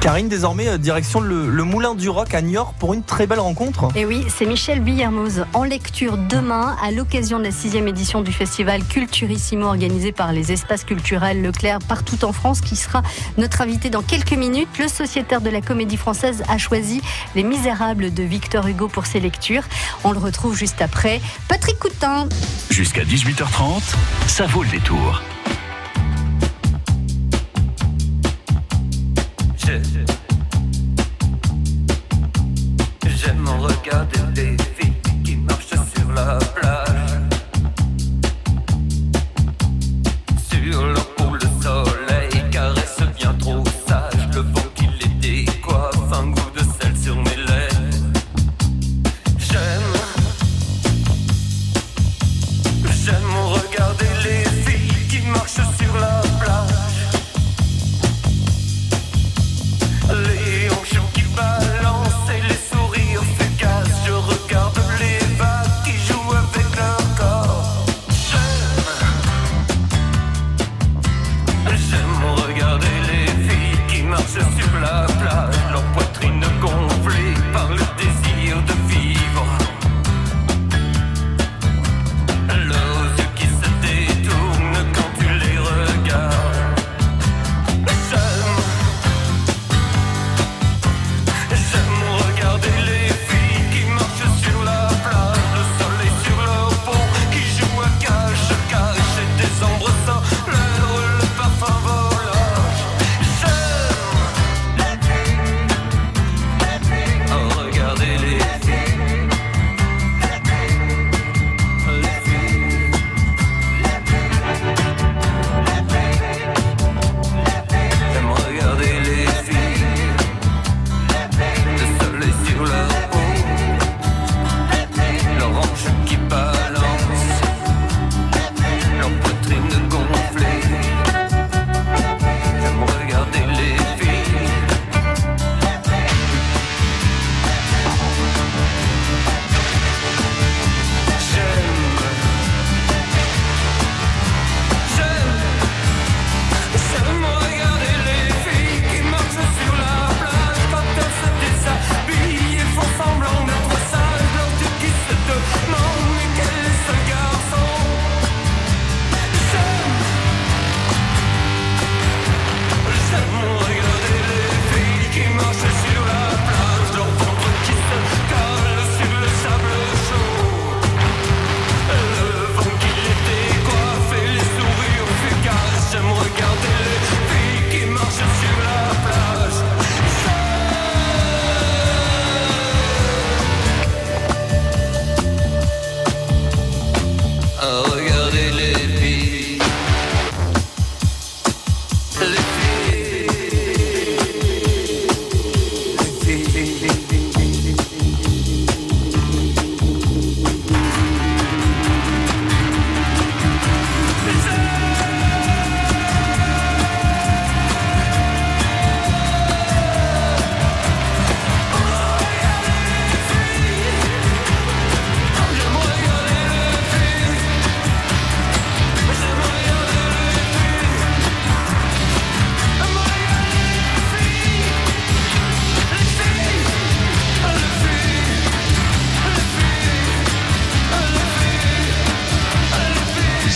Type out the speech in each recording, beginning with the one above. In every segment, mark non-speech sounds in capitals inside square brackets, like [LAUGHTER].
Karine, désormais, euh, direction le, le, Moulin du Roc à Niort pour une très belle rencontre. Et oui, c'est Michel Villermoz en lecture demain à l'occasion de la sixième édition du festival Culturissimo organisé par les espaces culturels Leclerc partout en France qui sera notre invité dans quelques minutes. Le sociétaire de la comédie française a choisi Les Misérables de Victor Hugo pour ses lectures. On le retrouve juste après. Patrick Coutin. Jusqu'à 18h30, ça vaut le détour. J'aime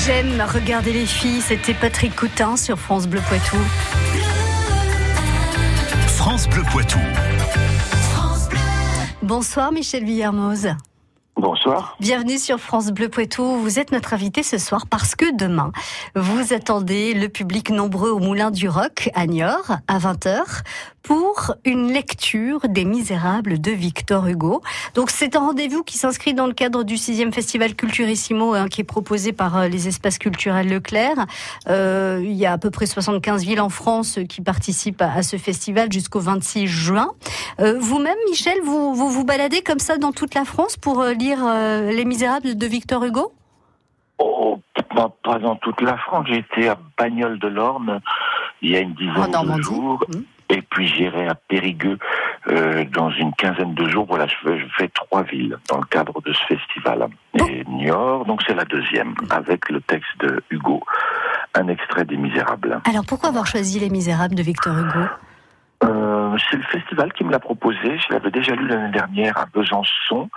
J'aime regarder les filles. C'était Patrick Coutin sur France Bleu Poitou. France Bleu Poitou. Bonsoir Michel Villermoz. Bonsoir. Bienvenue sur France Bleu Poitou. Vous êtes notre invité ce soir parce que demain, vous attendez le public nombreux au Moulin du Roc à Niort à 20h pour une lecture des Misérables de Victor Hugo. Donc c'est un rendez-vous qui s'inscrit dans le cadre du 6e festival Culturissimo hein, qui est proposé par euh, les espaces culturels Leclerc. Euh, il y a à peu près 75 villes en France qui participent à, ce festival jusqu'au 26 juin. Euh, Vous-même, Michel, vous, vous vous baladez comme ça dans toute la France pour lire euh, Les Misérables de Victor Hugo? Oh, pas, pas dans toute la France. J'étais à Bagnoles de l'Orne il y a une En dizaine de jours. Mhm. Et puis j'irai à Périgueux euh, dans une quinzaine de jours. Voilà, je fais, je fais trois villes dans le cadre de ce festival. Et Niort, donc c'est la deuxième, avec le texte de Hugo. Un extrait des Misérables. Alors pourquoi avoir choisi Les Misérables de Victor Hugo? Euh, c'est le festival qui me l'a proposé. Je l'avais déjà lu l'année dernière à Besançon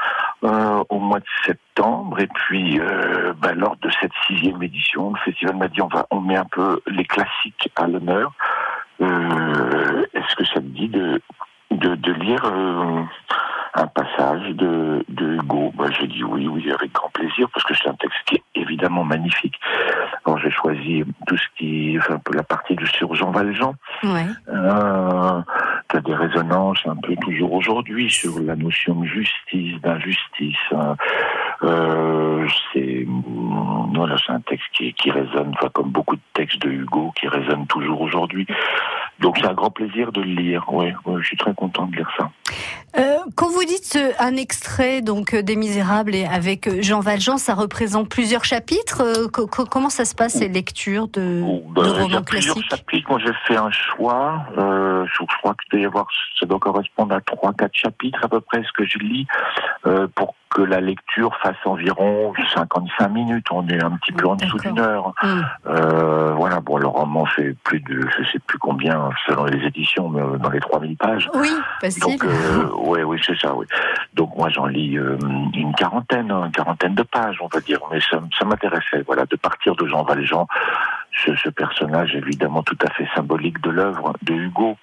euh, au mois de septembre. Et puis, euh, bah, lors de cette sixième édition, le festival m'a dit on va, on met un peu les classiques à l'honneur. Euh, Est-ce que ça me dit de de, de lire euh, un passage de, de Hugo? Bah, J'ai dit oui, oui, avec grand plaisir, parce que c'est un texte qui est évidemment magnifique. Alors j'ai choisi tout ce qui, enfin, un peu la partie de sur Jean Valjean Ouais. euh, qui a des résonances un peu toujours aujourd'hui sur la notion de justice, d'injustice. hein. Euh, c'est mm, voilà, c'est un texte qui, qui résonne, enfin, comme beaucoup de textes de Hugo, qui résonnent toujours aujourd'hui. Donc c'est un grand plaisir de le lire. Oui, je suis très content de lire ça. Euh, quand vous dites euh, un extrait donc euh, des Misérables et avec Jean Valjean, ça représente plusieurs chapitres. Co- co- comment ça se passe ces lectures de, Oh, ben, de il y a romans plusieurs classiques? chapitres. Moi, j'ai fait un choix. Euh, je, crois que y avoir, ça doit correspondre à trois, quatre chapitres à peu près ce que je lis euh, pour que la lecture fasse environ 55 minutes. On est un petit peu en dessous d'une heure. Euh, voilà. Bon, le roman fait plus de, je sais plus combien selon les éditions, mais euh, dans les 3000 pages. Oui, facile. Donc, euh, ouais, oui, c'est ça, oui. Donc, moi, j'en lis euh, une quarantaine, une quarantaine de pages, on va dire. Mais ça, ça m'intéressait, voilà, de partir de Jean Valjean, ce, ce personnage évidemment tout à fait symbolique de l'œuvre de Hugo.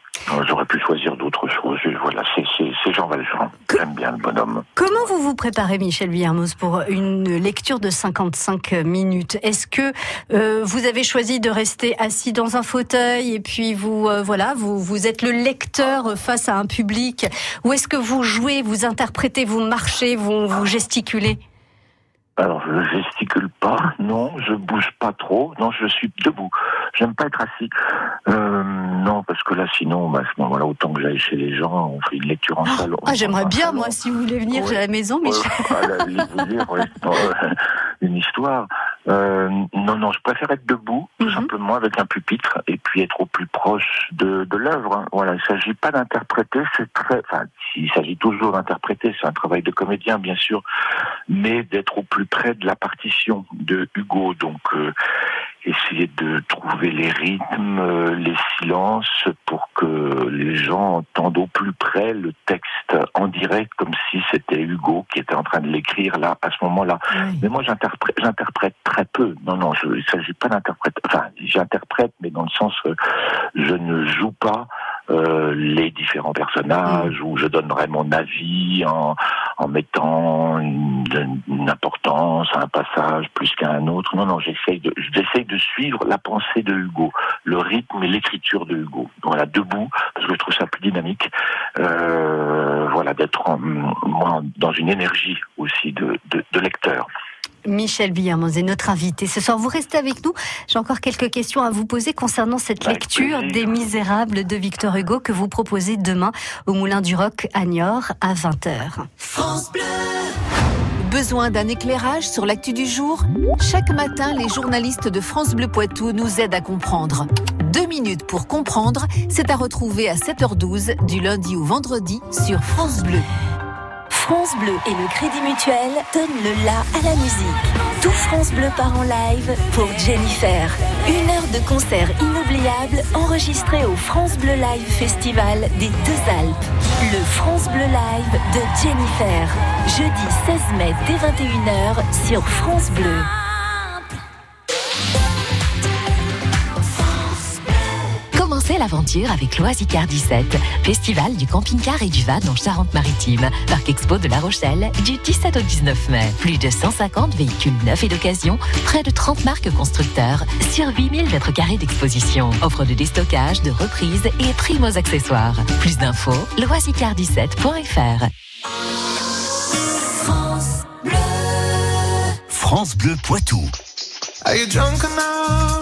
J'aurais pu choisir d'autres choses. Voilà, c'est Jean Valjean. J'aime bien le bonhomme. Comment vous vous préparez, Michel Villermoz, pour une lecture de 55 minutes? Est-ce que euh, vous avez choisi de rester assis dans un fauteuil et puis vous, euh, voilà, vous, vous êtes le lecteur face à un public, ou est-ce que vous jouez, vous interprétez, vous marchez, vous, vous gesticulez? Alors, je gesticule pas, non, je bouge pas trop, non, je suis debout. J'aime pas être assis. Euh, non, parce que là, sinon, bah, à ce moment-là, autant que j'aille chez les gens, on fait une lecture en salle. Ah, j'aimerais en bien, salon. moi, si vous voulez venir Ouais. à la maison, Michel. Ouais, à la limite, vous dire, ouais. [LAUGHS] Non, une histoire. Euh, non, non, je préfère être debout, tout Mhm. simplement, avec un pupitre, et puis être au plus proche de, de l'œuvre. hein. Voilà, il s'agit pas d'interpréter, c'est très, enfin, il s'agit toujours d'interpréter, c'est un travail de comédien, bien sûr, mais d'être au plus près de la partition de Hugo. Donc, euh, essayer de trouver les rythmes, euh, les silences, pour que les gens entendent au plus près le texte en direct, comme si c'était Hugo qui était en train de l'écrire là, à ce moment-là. Oui. Mais moi, j'interprète, j'interprète très peu. Non, non, je, il s'agit pas d'interpréter. Enfin, j'interprète, mais dans le sens, euh, je ne joue pas euh, les différents personnages ou je donnerai mon avis en, en mettant une, une importance à un passage plus qu'à un autre. Non, non, j'essaye de, j'essaye de suivre la pensée de Hugo, le rythme et l'écriture de Hugo. Voilà, debout, parce que je trouve ça plus dynamique. Euh, voilà, d'être en- moi dans une énergie aussi de, de, de lecteur. Michel Villermoz est notre invité ce soir. Vous restez avec nous. J'ai encore quelques questions à vous poser concernant cette Avec lecture plaisir. des Misérables de Victor Hugo que vous proposez demain au Moulin du Roc à Niort à 20h. Besoin d'un éclairage sur l'actu du jour? Chaque matin, les journalistes de France Bleu Poitou nous aident à comprendre. Deux minutes pour comprendre, c'est à retrouver à 7h12 du lundi au vendredi sur France Bleu. France Bleu et le Crédit Mutuel donnent le la à la musique. Tout France Bleu part en live pour Jennifer. Une heure de concert inoubliable enregistrée au France Bleu Live Festival des Deux Alpes. Le France Bleu Live de Jennifer. Jeudi 16 mai dès 21h sur France Bleu. L'aventure avec l'Oisicar 17, festival du camping-car et du van en Charente-Maritime. Parc Expo de La Rochelle, du 17 au 19 mai. Plus de 150 véhicules neufs et d'occasion, près de 30 marques constructeurs, sur 8000 mètres carrés d'exposition. Offre de déstockage, de reprise et primos accessoires. Plus d'infos, loisicar17.fr. France Bleu Poitou. Are you drunk enough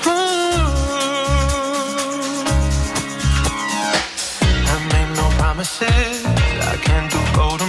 Promises. I can't do golden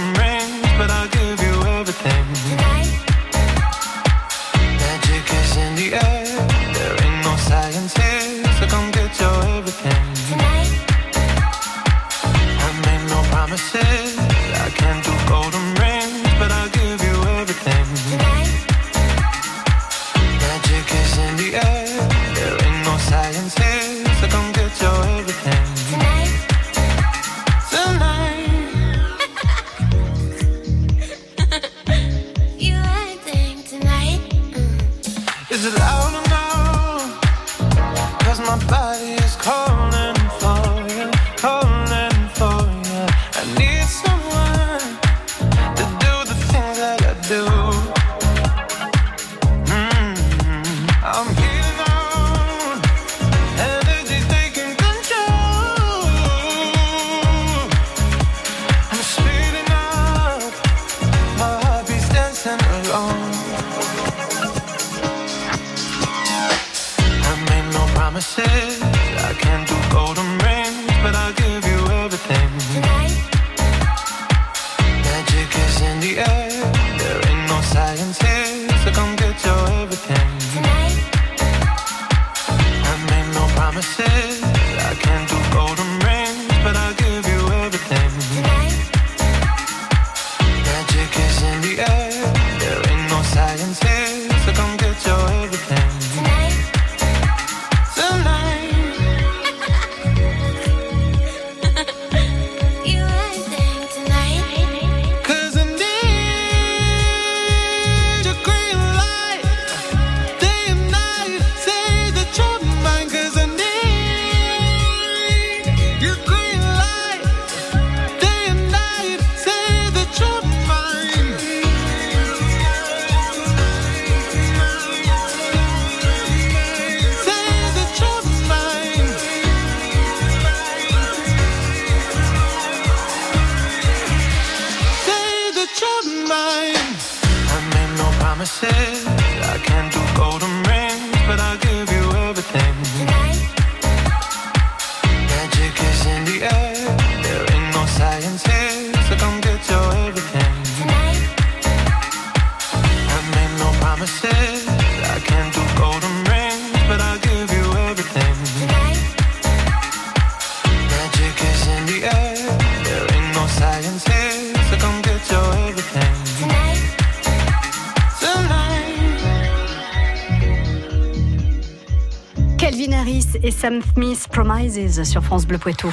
Sam Smith Promises sur France Bleu Poitou.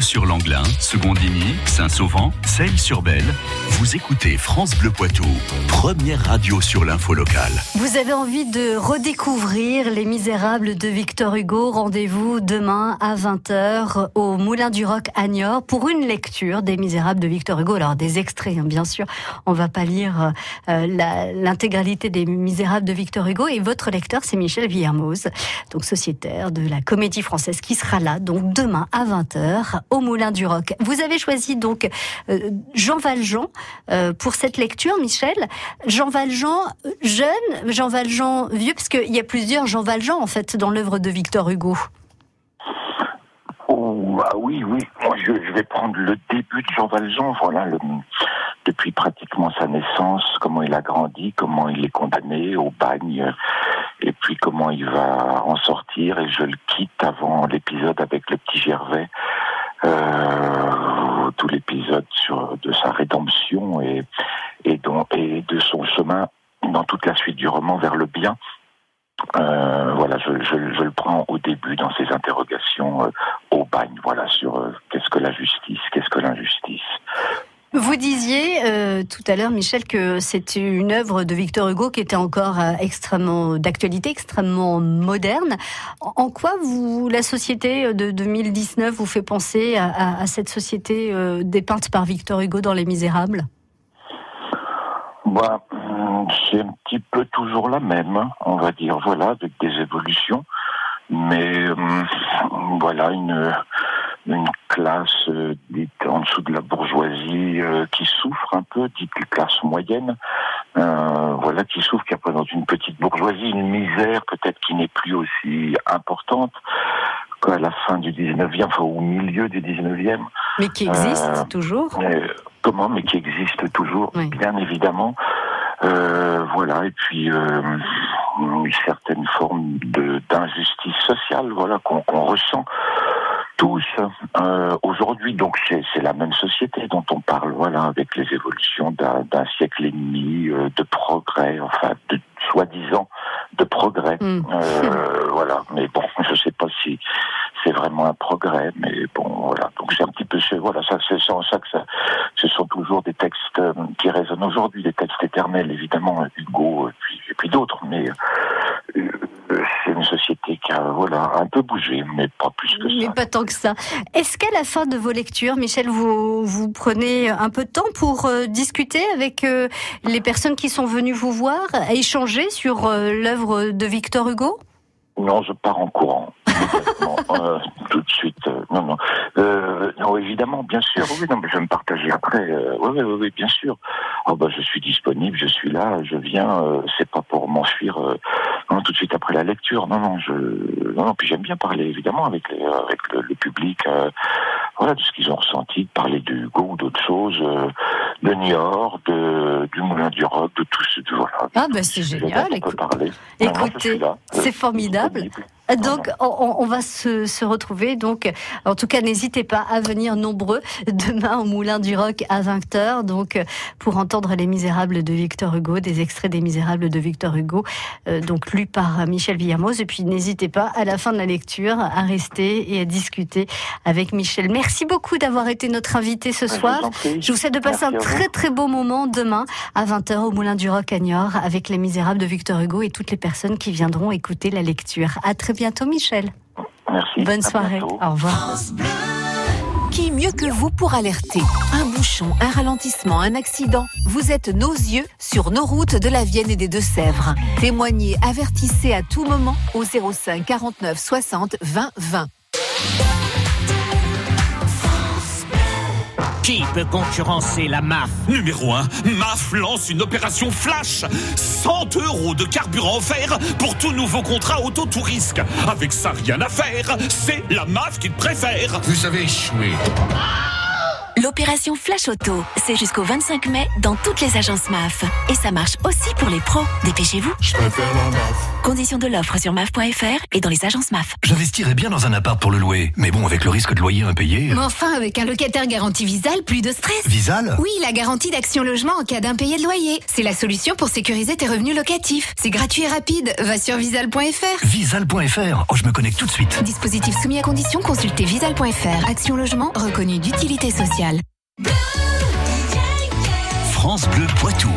Sur l'Anglin, Secondigny, Saint-Sauvent, Celles-sur-Belle. Vous écoutez France Bleu Poitou, première radio sur l'info locale. Vous avez envie de redécouvrir Les Misérables de Victor Hugo? Rendez-vous demain à 20h au Moulin du Roc à Niort pour une lecture des Misérables de Victor Hugo. Alors des extraits, hein, bien sûr. On va pas lire euh, l'intégralité des Misérables de Victor Hugo. Et votre lecteur, c'est Michel Villermoz, donc sociétaire de la Comédie Française, qui sera là donc demain à 20h au Moulin du Roc. Vous avez choisi donc euh, Jean Valjean euh, pour cette lecture, Michel. Jean Valjean euh, jeune, Jean Valjean vieux, parce qu'il y a plusieurs Jean Valjean en fait dans l'œuvre de Victor Hugo. Oh, ah oui, oui. Moi, je, vais prendre le début de Jean Valjean. Voilà, depuis pratiquement sa naissance, comment il a grandi, comment il est condamné au bagne, et puis comment il va en sortir. Et je le quitte avant l'épisode avec le petit Gervais. Euh, tout l'épisode de sa rédemption et et, et de son chemin dans toute la suite du roman vers le bien. Euh, voilà, je le prends au début dans ses interrogations euh, au bagne, voilà, sur euh, qu'est-ce que la justice, qu'est-ce que l'injustice. Vous disiez euh, tout à l'heure, Michel, que c'était une œuvre de Victor Hugo qui était encore euh, extrêmement d'actualité, extrêmement moderne. En, quoi la société de 2019 vous fait penser à, cette société euh, dépeinte par Victor Hugo dans Les Misérables? Bah, c'est un petit peu toujours la même, hein, on va dire, voilà, avec des évolutions, mais voilà une classe euh, dite en dessous de la bourgeoisie euh, qui peu, dite classe moyenne, euh, voilà, qui souffre, qui représente une petite bourgeoisie, une misère peut-être qui n'est plus aussi importante jusqu'à la fin du 19e, enfin au milieu du 19e. Mais qui existe Euh, toujours. Comment, mais qui existe toujours, Oui. bien évidemment. Euh, voilà, et puis euh, une certaine forme de d'injustice sociale, voilà, qu'on qu'on ressent tous euh, aujourd'hui. Donc c'est la même société dont on parle, voilà, avec les évolutions d'un siècle et demi euh, de progrès, enfin de soi-disant de progrès. Mm. Euh, [LAUGHS] voilà, mais bon, [LAUGHS] je sais pas si c'est vraiment un progrès, mais bon, voilà. Donc c'est un petit peu, ce- voilà, ça, c'est en ça que ça, ce sont toujours des textes qui résonnent aujourd'hui, des textes éternels, évidemment, Hugo, et puis, et puis d'autres, mais c'est une société a, voilà, un peu bougé, mais pas plus que Mais ça. pas tant que ça. Est-ce qu'à la fin de vos lectures, Michel, vous, vous prenez un peu de temps pour euh, discuter avec euh, les personnes qui sont venues vous voir, à échanger sur euh, l'œuvre de Victor Hugo? Non, je pars en courant. Euh, tout de suite. euh, non, non. Euh, non, évidemment, bien sûr. Oui, non, mais je vais me partager après. Euh, oui, oui, oui, bien sûr. Ah bah, je suis disponible, je suis là, je viens. C'est pas pour m'enfuir. Non, tout de suite après la lecture. Non, non, je. Non, non. Puis j'aime bien parler, évidemment, avec les, avec le, le public. voilà, de ce qu'ils ont ressenti, de parler de Hugo ou d'autres choses, de Niort, de du Moulin du Roc, de tout ce. de- voilà. Ah, bah, c'est génial. On peut parler. Écoutez, c'est formidable. Disponible. Donc, on, on va se, se retrouver. Donc, en tout cas, n'hésitez pas à venir nombreux [LAUGHS] demain au Moulin du Roc à 20h. Donc, euh, pour entendre Les Misérables de Victor Hugo, des extraits des Misérables de Victor Hugo, euh, donc lus par euh, Michel Villermoz. Et puis, n'hésitez pas à la fin de la lecture à rester et à discuter avec Michel. Merci beaucoup d'avoir été notre invité ce Je vous soir. Je vous souhaite de passer Merci un très très beau moment demain à 20h au Moulin du Roc à Niort avec Les Misérables de Victor Hugo et toutes les personnes qui viendront écouter la lecture. À très bientôt Michel. Merci. Bonne À soirée. bientôt. Au revoir. Qui mieux que vous pour alerter Un bouchon, un ralentissement, un accident Vous êtes nos yeux sur nos routes de la Vienne et des Deux-Sèvres. Témoignez, avertissez à tout moment au 05 49 60 20 20. Qui peut concurrencer la MAF Numéro 1, MAF lance une opération flash 100 euros de carburant offert pour tout nouveau contrat auto tout risque. Avec ça, rien à faire. C'est la MAF qu'il préfère. Vous avez échoué. L'opération Flash Auto, c'est jusqu'au 25 mai dans toutes les agences MAF. Et ça marche aussi pour les pros. Dépêchez-vous. Je préfère la MAF. Conditions de l'offre sur MAF.fr et dans les agences MAF. J'investirais bien dans un appart pour le louer, mais bon, avec le risque de loyer impayé. Mais enfin, avec un locataire garanti Visal, plus de stress. Visal? Oui, la garantie d'action logement en cas d'impayé de loyer. C'est la solution pour sécuriser tes revenus locatifs. C'est gratuit et rapide. Va sur visal.fr. Visal.fr. Oh, je me connecte tout de suite. Dispositif soumis à condition, consultez visal.fr. Action logement reconnu d'utilité sociale. France Bleu Poitou.